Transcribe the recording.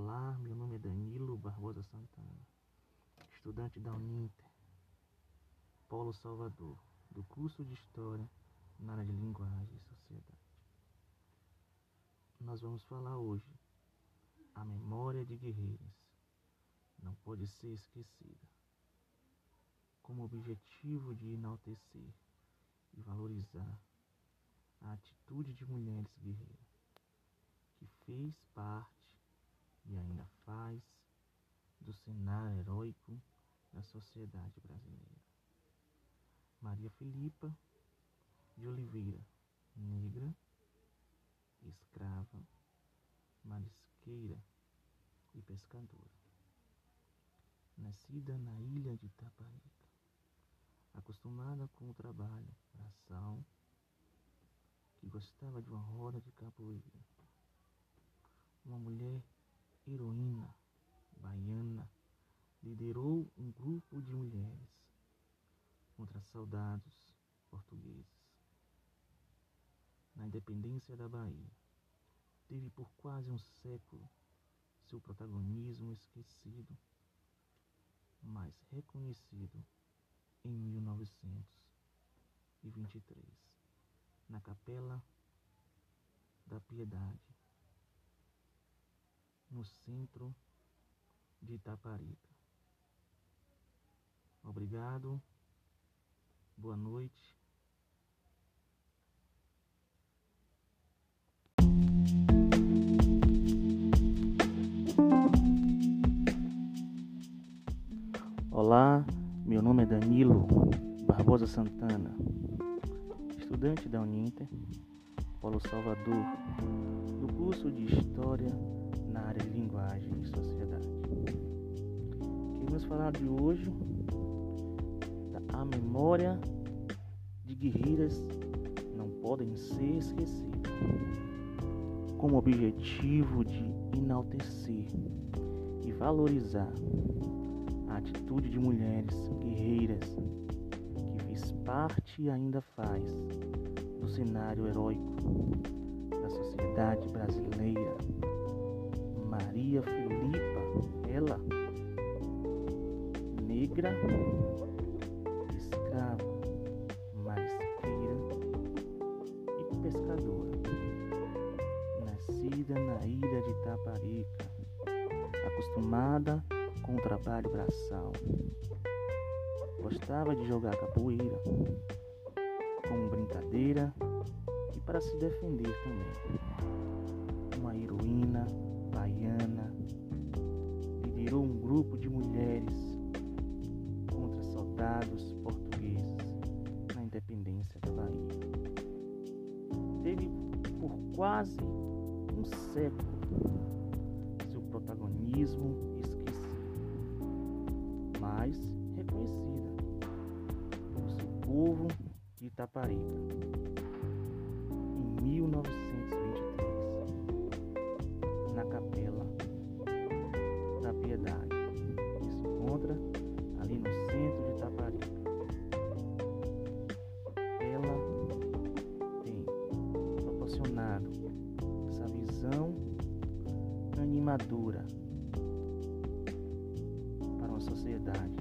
Olá, meu nome é Danilo Barbosa Santana, estudante da Uninter, Polo Salvador, do curso de História na área de Linguagem e Sociedade. Nós vamos falar hoje a memória de guerreiros não pode ser esquecida, como objetivo de enaltecer e valorizar a atitude de mulheres guerreiras que fez parte e ainda faz do cenário heróico da sociedade brasileira. Maria Filipa de Oliveira, negra, escrava, marisqueira e pescadora. Nascida na ilha de Taparica, acostumada com o trabalho braçal, que gostava de uma roda de capoeira. Uma mulher heroína baiana liderou um grupo de mulheres contra soldados portugueses na independência da Bahia. Teve por quase um século seu protagonismo esquecido, mas reconhecido em 1923, na Capela da Piedade, no centro de Itaparica. Obrigado, boa noite. Olá, meu nome é Danilo Barbosa Santana, estudante da Uninter, Polo Salvador, do curso de História na área de linguagem e sociedade. Queremos falar de hoje da a memória de guerreiras não podem ser esquecidas, como objetivo de enaltecer e valorizar a atitude de mulheres guerreiras que fez parte e ainda faz do cenário heróico da sociedade brasileira Maria Filipa, ela, negra, escrava, marisqueira e pescadora, nascida na ilha de Taparica, acostumada com o trabalho braçal. Gostava de jogar capoeira como brincadeira e para se defender também. Grupo de mulheres contra soldados portugueses na independência da Bahia. Teve por quase um século seu protagonismo esquecido, mas reconhecida por seu povo de Itaparica em 1923 grande para uma sociedade.